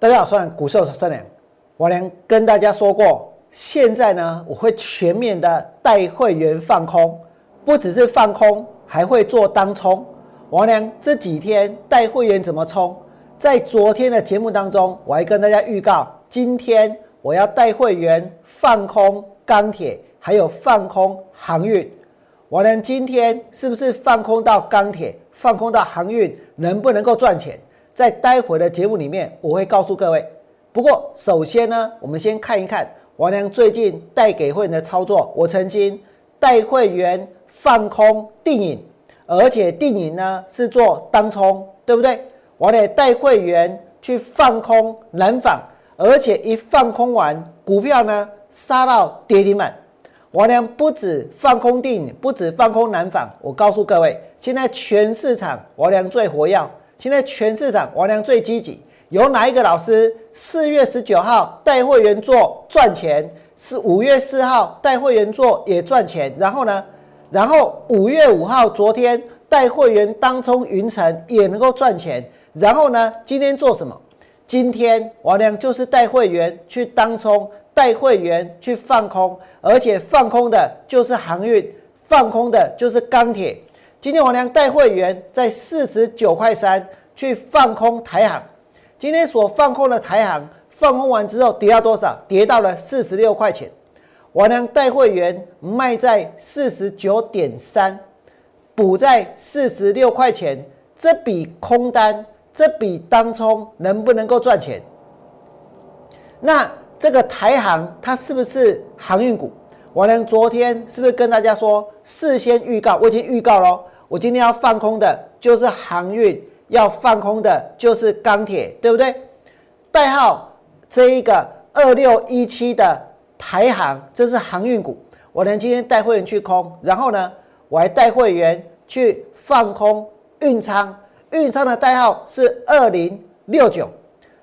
大家好，我是股市三良。我良跟大家说过，现在呢，我会全面的带会员放空，不只是放空，还会做当冲。王良这几天带会员怎么冲？在昨天的节目当中，我还跟大家预告，今天我要带会员放空钢铁，还有放空航运。王良今天是不是放空到钢铁，放空到航运，能不能够赚钱？在待会的节目里面，我会告诉各位。不过，首先呢，我们先看一看王良最近带给会员的操作。我曾经带会员放空定影，而且定影呢是做当冲，对不对？我得带会员去放空南纺，而且一放空完，股票呢杀到跌停板。王良不止放空定影，不止放空南纺。我告诉各位，现在全市场王良最活跃。现在全市场王良最积极，有哪一个老师四月十九号带会员做赚钱，是五月四号带会员做也赚钱，然后呢，然后五月五号昨天带会员当冲云层也能够赚钱，然后呢，今天做什么？今天王良就是带会员去当冲，带会员去放空，而且放空的就是航运，放空的就是钢铁。今天王良带会员在四十九块三去放空台行，今天所放空的台行放空完之后跌到多少？跌到了四十六块钱。王良带会员卖在四十九点三，补在四十六块钱，这笔空单，这笔当冲能不能够赚钱？那这个台行它是不是航运股？王良昨天是不是跟大家说事先预告？我已经预告了。我今天要放空的就是航运，要放空的就是钢铁，对不对？代号这一个二六一七的台航，这是航运股。我呢今天带会员去空，然后呢，我还带会员去放空运仓，运仓的代号是二零六九，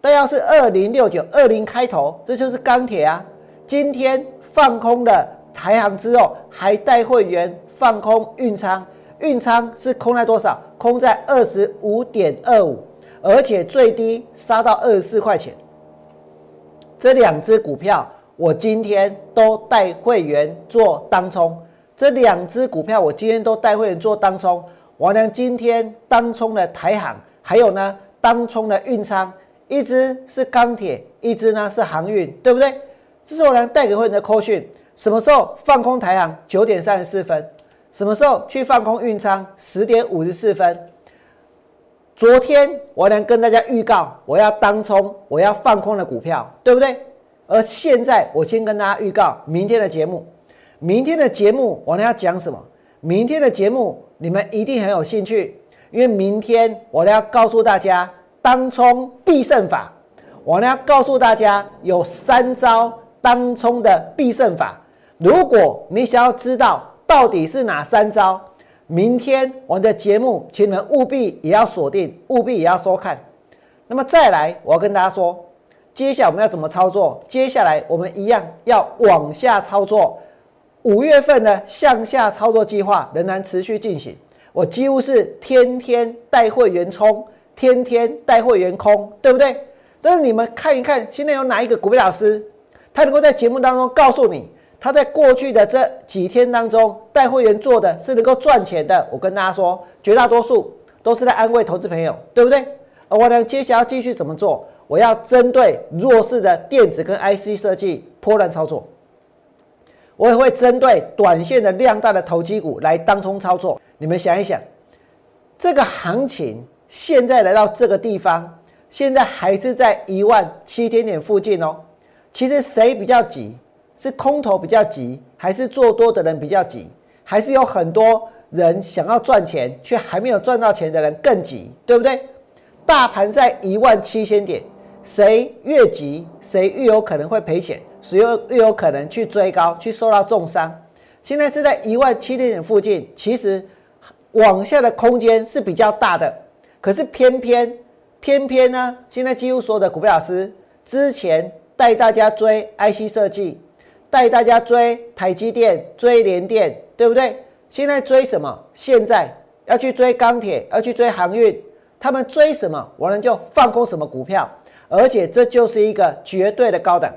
代号是二零六九，二零开头，这就是钢铁啊。今天放空的台航之后，还带会员放空运仓。运仓是空在多少？空在二十五点二五，而且最低杀到二十四块钱。这两只股票，我今天都带会员做当冲。这两只股票，我今天都带会员做当冲。王良今天当冲的台航，还有呢当冲的运仓，一只是钢铁，一只呢是航运，对不对？这是我良带给会员的扣讯。什么时候放空台航？九点三十四分。什么时候去放空运仓？十点五十四分。昨天我能跟大家预告，我要当冲，我要放空的股票，对不对？而现在我先跟大家预告明天的节目。明天的节目我呢要讲什么？明天的节目你们一定很有兴趣，因为明天我呢要告诉大家当冲必胜法。我呢要告诉大家有三招当冲的必胜法。如果你想要知道，到底是哪三招？明天我们的节目，请你们务必也要锁定，务必也要收看。那么再来，我要跟大家说，接下来我们要怎么操作？接下来我们一样要往下操作。五月份的向下操作计划仍然持续进行，我几乎是天天带会员冲，天天带会员空，对不对？但是你们看一看，现在有哪一个股票老师，他能够在节目当中告诉你？他在过去的这几天当中带会员做的是能够赚钱的，我跟大家说，绝大多数都是在安慰投资朋友，对不对？而我呢，接下来要继续怎么做？我要针对弱势的电子跟 IC 设计破乱操作，我也会针对短线的量大的投机股来当冲操作。你们想一想，这个行情现在来到这个地方，现在还是在一万七千点附近哦。其实谁比较急？是空头比较急，还是做多的人比较急，还是有很多人想要赚钱却还没有赚到钱的人更急，对不对？大盘在一万七千点，谁越急，谁越有可能会赔钱，谁又越有可能去追高，去受到重伤。现在是在一万七千点附近，其实往下的空间是比较大的，可是偏偏偏偏呢，现在几乎所有的股票老师之前带大家追 IC 设计。带大家追台积电、追联电，对不对？现在追什么？现在要去追钢铁，要去追航运。他们追什么，我们就放空什么股票。而且这就是一个绝对的高档。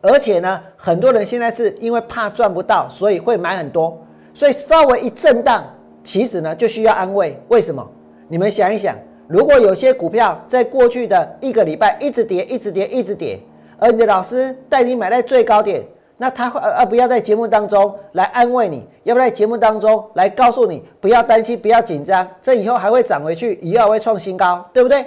而且呢，很多人现在是因为怕赚不到，所以会买很多，所以稍微一震荡，其实呢就需要安慰。为什么？你们想一想，如果有些股票在过去的一个礼拜一直跌，一直跌，一直跌，而你的老师带你买在最高点，那他会呃不要在节目当中来安慰你，要不在节目当中来告诉你不要担心，不要紧张，这以后还会涨回去，以后会创新高，对不对？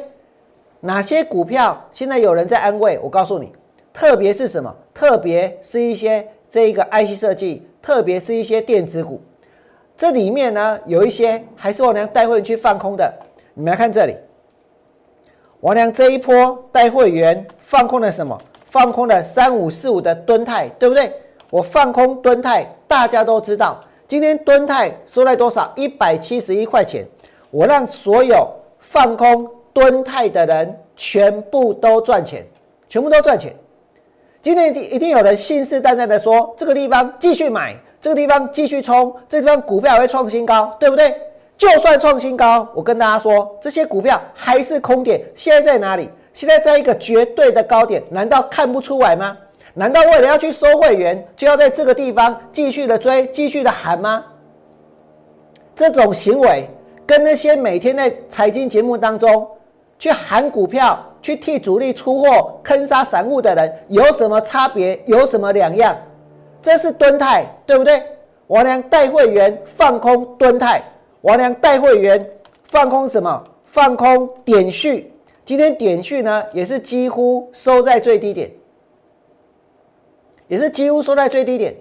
哪些股票现在有人在安慰？我告诉你。特别是什么？特别是一些这一个 IC 设计，特别是一些电子股，这里面呢有一些还是我娘带会员去放空的。你们来看这里，我娘这一波带会员放空了什么？放空了三五四五的吨泰，对不对？我放空吨泰，大家都知道，今天吨泰收在多少？一百七十一块钱。我让所有放空吨泰的人全部都赚钱，全部都赚钱。今天一定一定有人信誓旦旦的说，这个地方继续买，这个地方继续冲，这地方股票会创新高，对不对？就算创新高，我跟大家说，这些股票还是空点。现在在哪里？现在在一个绝对的高点，难道看不出来吗？难道为了要去收会员，就要在这个地方继续的追，继续的喊吗？这种行为跟那些每天在财经节目当中去喊股票。去替主力出货、坑杀散户的人有什么差别？有什么两样？这是蹲态，对不对？王良带会员放空蹲泰，王良带会员放空什么？放空点序。今天点序呢，也是几乎收在最低点，也是几乎收在最低点。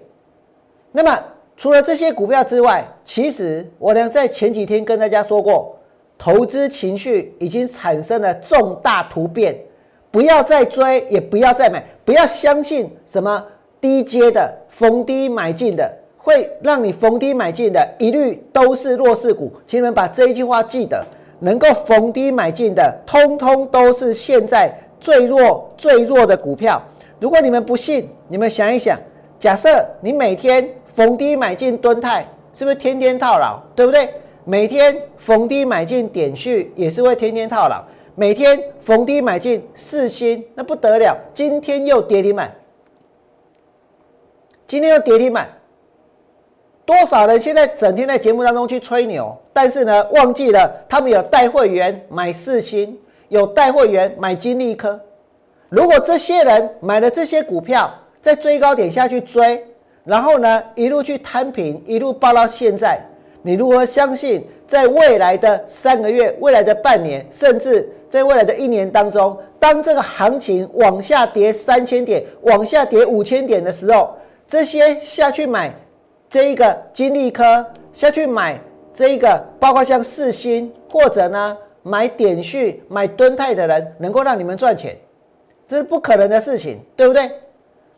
那么除了这些股票之外，其实我呢在前几天跟大家说过。投资情绪已经产生了重大突变，不要再追，也不要再买，不要相信什么低阶的逢低买进的，会让你逢低买进的一律都是弱势股。请你们把这一句话记得，能够逢低买进的，通通都是现在最弱最弱的股票。如果你们不信，你们想一想，假设你每天逢低买进吨泰，是不是天天套牢，对不对？每天逢低买进点序也是会天天套牢，每天逢低买进四星那不得了，今天又跌停板，今天又跌停板，多少人现在整天在节目当中去吹牛，但是呢忘记了他们有带会员买四星，有带会员买金利科，如果这些人买了这些股票，在追高点下去追，然后呢一路去摊平，一路报到现在。你如何相信，在未来的三个月、未来的半年，甚至在未来的一年当中，当这个行情往下跌三千点、往下跌五千点的时候，这些下去买这一个金利科，下去买这一个，包括像四星或者呢买点序、买敦泰的人，能够让你们赚钱，这是不可能的事情，对不对？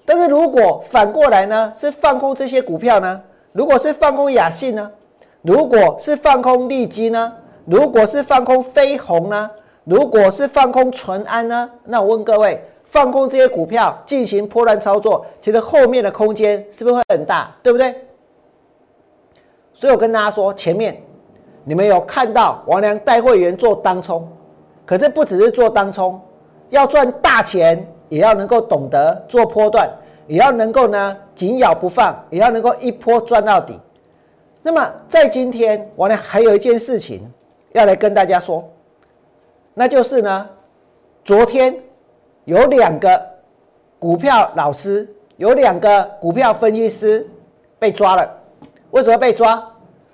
但是如果反过来呢，是放空这些股票呢？如果是放空雅信呢？如果是放空利基呢？如果是放空飞鸿呢？如果是放空淳安呢？那我问各位，放空这些股票进行破乱操作，其实后面的空间是不是会很大？对不对？所以我跟大家说，前面你们有看到王良带会员做当冲，可是不只是做当冲，要赚大钱，也要能够懂得做波段，也要能够呢紧咬不放，也要能够一波赚到底。那么在今天，我呢还有一件事情要来跟大家说，那就是呢，昨天有两个股票老师，有两个股票分析师被抓了。为什么被抓？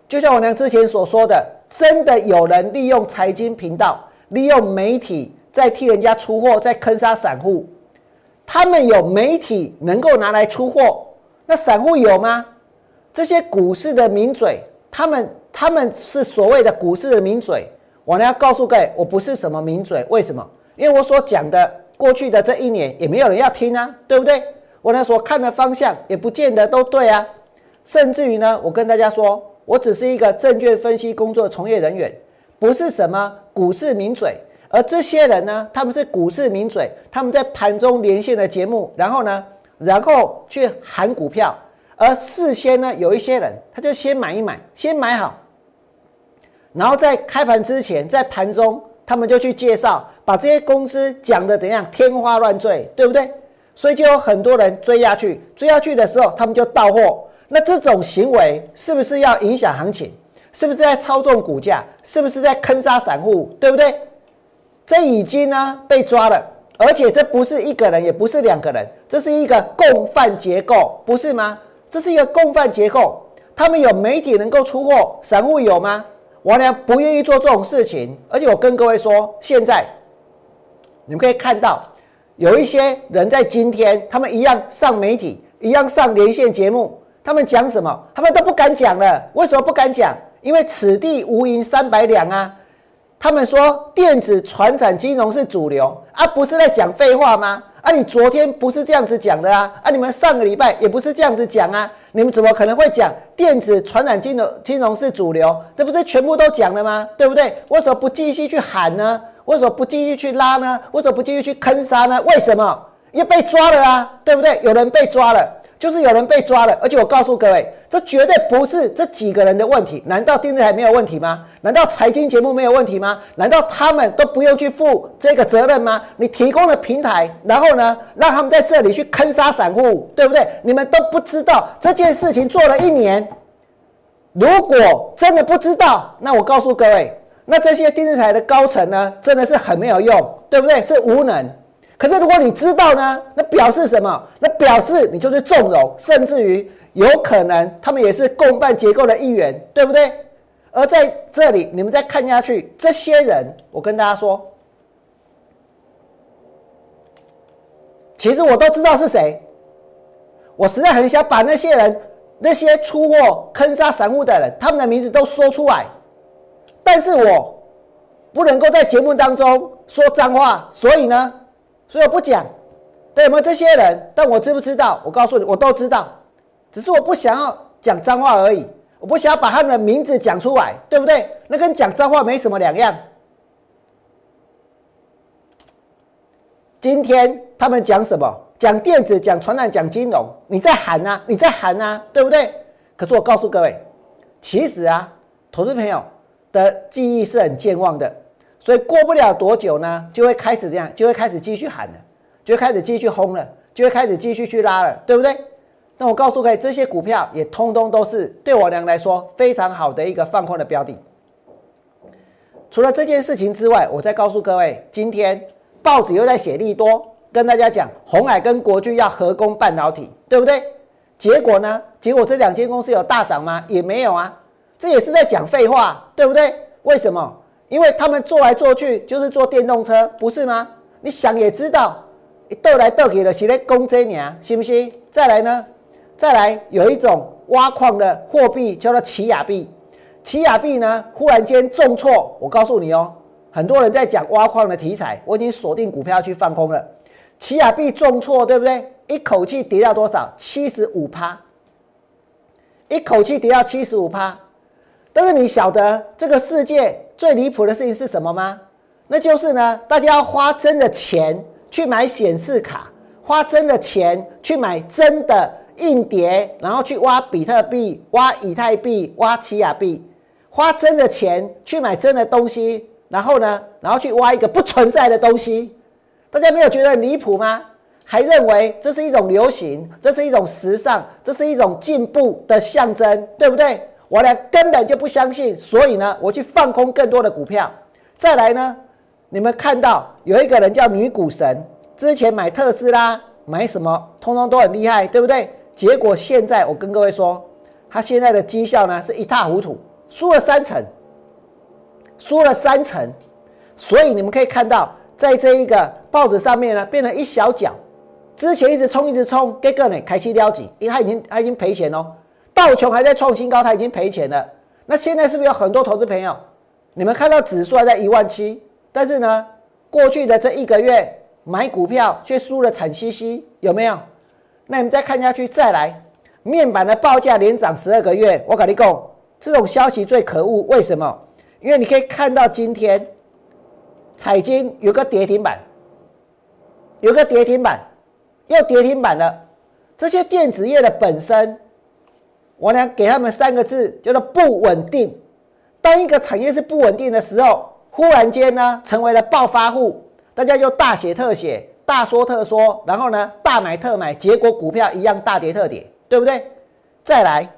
就像我娘之前所说的，真的有人利用财经频道、利用媒体在替人家出货，在坑杀散户。他们有媒体能够拿来出货，那散户有吗？这些股市的名嘴，他们他们是所谓的股市的名嘴。我呢要告诉各位，我不是什么名嘴。为什么？因为我所讲的过去的这一年也没有人要听啊，对不对？我呢所看的方向也不见得都对啊。甚至于呢，我跟大家说，我只是一个证券分析工作从业人员，不是什么股市名嘴。而这些人呢，他们是股市名嘴，他们在盘中连线的节目，然后呢，然后去喊股票。而事先呢，有一些人他就先买一买，先买好，然后在开盘之前，在盘中他们就去介绍，把这些公司讲的怎样天花乱坠，对不对？所以就有很多人追下去，追下去的时候，他们就到货。那这种行为是不是要影响行情？是不是在操纵股价？是不是在坑杀散户？对不对？这已经呢被抓了，而且这不是一个人，也不是两个人，这是一个共犯结构，不是吗？这是一个共犯结构。他们有媒体能够出货，散户有吗？我呢不愿意做这种事情，而且我跟各位说，现在你们可以看到，有一些人在今天，他们一样上媒体，一样上连线节目，他们讲什么？他们都不敢讲了。为什么不敢讲？因为此地无银三百两啊！他们说电子、传产、金融是主流啊，不是在讲废话吗？啊，你昨天不是这样子讲的啊？啊，你们上个礼拜也不是这样子讲啊？你们怎么可能会讲电子、传染、金融、金融是主流？这不是全部都讲了吗？对不对？为什么不继续去喊呢？为什么不继续去拉呢？为什么不继续去坑杀呢？为什么？因为被抓了啊，对不对？有人被抓了。就是有人被抓了，而且我告诉各位，这绝对不是这几个人的问题。难道电视台没有问题吗？难道财经节目没有问题吗？难道他们都不用去负这个责任吗？你提供了平台，然后呢，让他们在这里去坑杀散户，对不对？你们都不知道这件事情做了一年，如果真的不知道，那我告诉各位，那这些电视台的高层呢，真的是很没有用，对不对？是无能。可是，如果你知道呢？那表示什么？那表示你就是纵容，甚至于有可能他们也是共犯结构的一员，对不对？而在这里，你们再看下去，这些人，我跟大家说，其实我都知道是谁。我实在很想把那些人、那些出货坑杀散户的人，他们的名字都说出来，但是我不能够在节目当中说脏话，所以呢。所以我不讲，对吗？这些人，但我知不知道？我告诉你，我都知道，只是我不想要讲脏话而已。我不想要把他们的名字讲出来，对不对？那跟讲脏话没什么两样。今天他们讲什么？讲电子，讲传染，讲金融，你在喊啊，你在喊啊，对不对？可是我告诉各位，其实啊，投资朋友的记忆是很健忘的。所以过不了多久呢，就会开始这样，就会开始继续喊了，就会开始继续轰了，就会开始继续去拉了，对不对？那我告诉各位，这些股票也通通都是对我娘来说非常好的一个放空的标的。除了这件事情之外，我再告诉各位，今天报纸又在写利多，跟大家讲红海跟国巨要合攻半导体，对不对？结果呢？结果这两间公司有大涨吗？也没有啊，这也是在讲废话，对不对？为什么？因为他们做来做去就是做电动车，不是吗？你想也知道，你斗来斗去的是在攻这年，信不信？再来呢？再来有一种挖矿的货币叫做奇亚币，奇亚币呢忽然间重挫，我告诉你哦，很多人在讲挖矿的题材，我已经锁定股票去放空了。奇亚币重挫，对不对？一口气跌到多少？七十五趴，一口气跌到七十五趴。但是你晓得这个世界？最离谱的事情是什么吗？那就是呢，大家要花真的钱去买显示卡，花真的钱去买真的硬碟，然后去挖比特币、挖以太币、挖奇亚币，花真的钱去买真的东西，然后呢，然后去挖一个不存在的东西。大家没有觉得离谱吗？还认为这是一种流行，这是一种时尚，这是一种进步的象征，对不对？我呢根本就不相信，所以呢，我去放空更多的股票。再来呢，你们看到有一个人叫女股神，之前买特斯拉买什么，通通都很厉害，对不对？结果现在我跟各位说，他现在的绩效呢是一塌糊涂，输了三成，输了三成。所以你们可以看到，在这一个报纸上面呢，变了一小角。之前一直冲，一直冲，给个呢开始撩紧，因为他已经他已经赔钱哦。道琼还在创新高，它已经赔钱了。那现在是不是有很多投资朋友？你们看到指数还在一万七，但是呢，过去的这一个月买股票却输了惨兮兮，有没有？那你们再看下去，再来，面板的报价连涨十二个月，我跟你讲，这种消息最可恶。为什么？因为你可以看到今天彩金有个跌停板，有个跌停板，又跌停板了。这些电子业的本身。我呢，给他们三个字，叫做不稳定。当一个产业是不稳定的时候，忽然间呢成为了暴发户，大家就大写特写、大说特说，然后呢大买特买，结果股票一样大跌特跌，对不对？再来，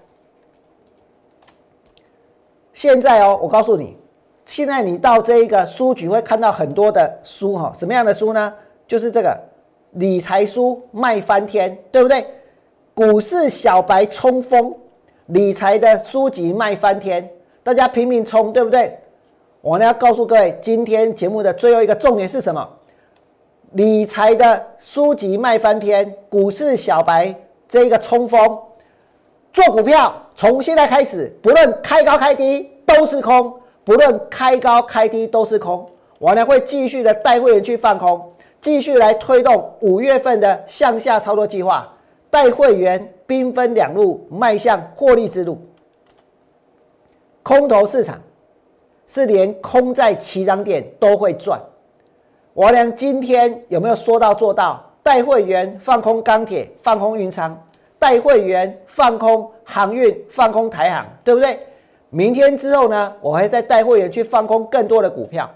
现在哦，我告诉你，现在你到这一个书局会看到很多的书哈，什么样的书呢？就是这个理财书卖翻天，对不对？股市小白冲锋，理财的书籍卖翻天，大家拼命冲，对不对？我呢要告诉各位，今天节目的最后一个重点是什么？理财的书籍卖翻天，股市小白这一个冲锋，做股票从现在开始，不论开高开低都是空，不论开高开低都是空。我呢会继续的带会员去放空，继续来推动五月份的向下操作计划，带会员兵分两路迈向获利之路。空头市场。是连空在起涨点都会赚。王良今天有没有说到做到？带会员放空钢铁，放空云仓；带会员放空航运，放空台航，对不对？明天之后呢，我会再带会员去放空更多的股票。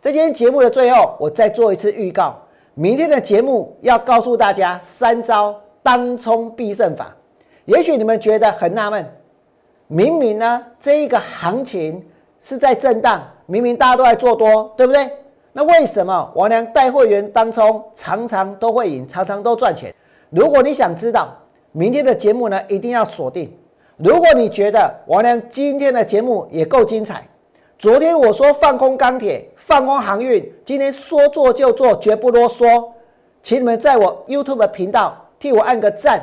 在今天节目的最后，我再做一次预告：明天的节目要告诉大家三招当冲必胜法。也许你们觉得很纳闷，明明呢这一个行情。是在震荡，明明大家都在做多，对不对？那为什么王良带会员当中常常都会赢，常常都赚钱？如果你想知道明天的节目呢，一定要锁定。如果你觉得王良今天的节目也够精彩，昨天我说放空钢铁，放空航运，今天说做就做，绝不啰嗦。请你们在我 YouTube 频道替我按个赞。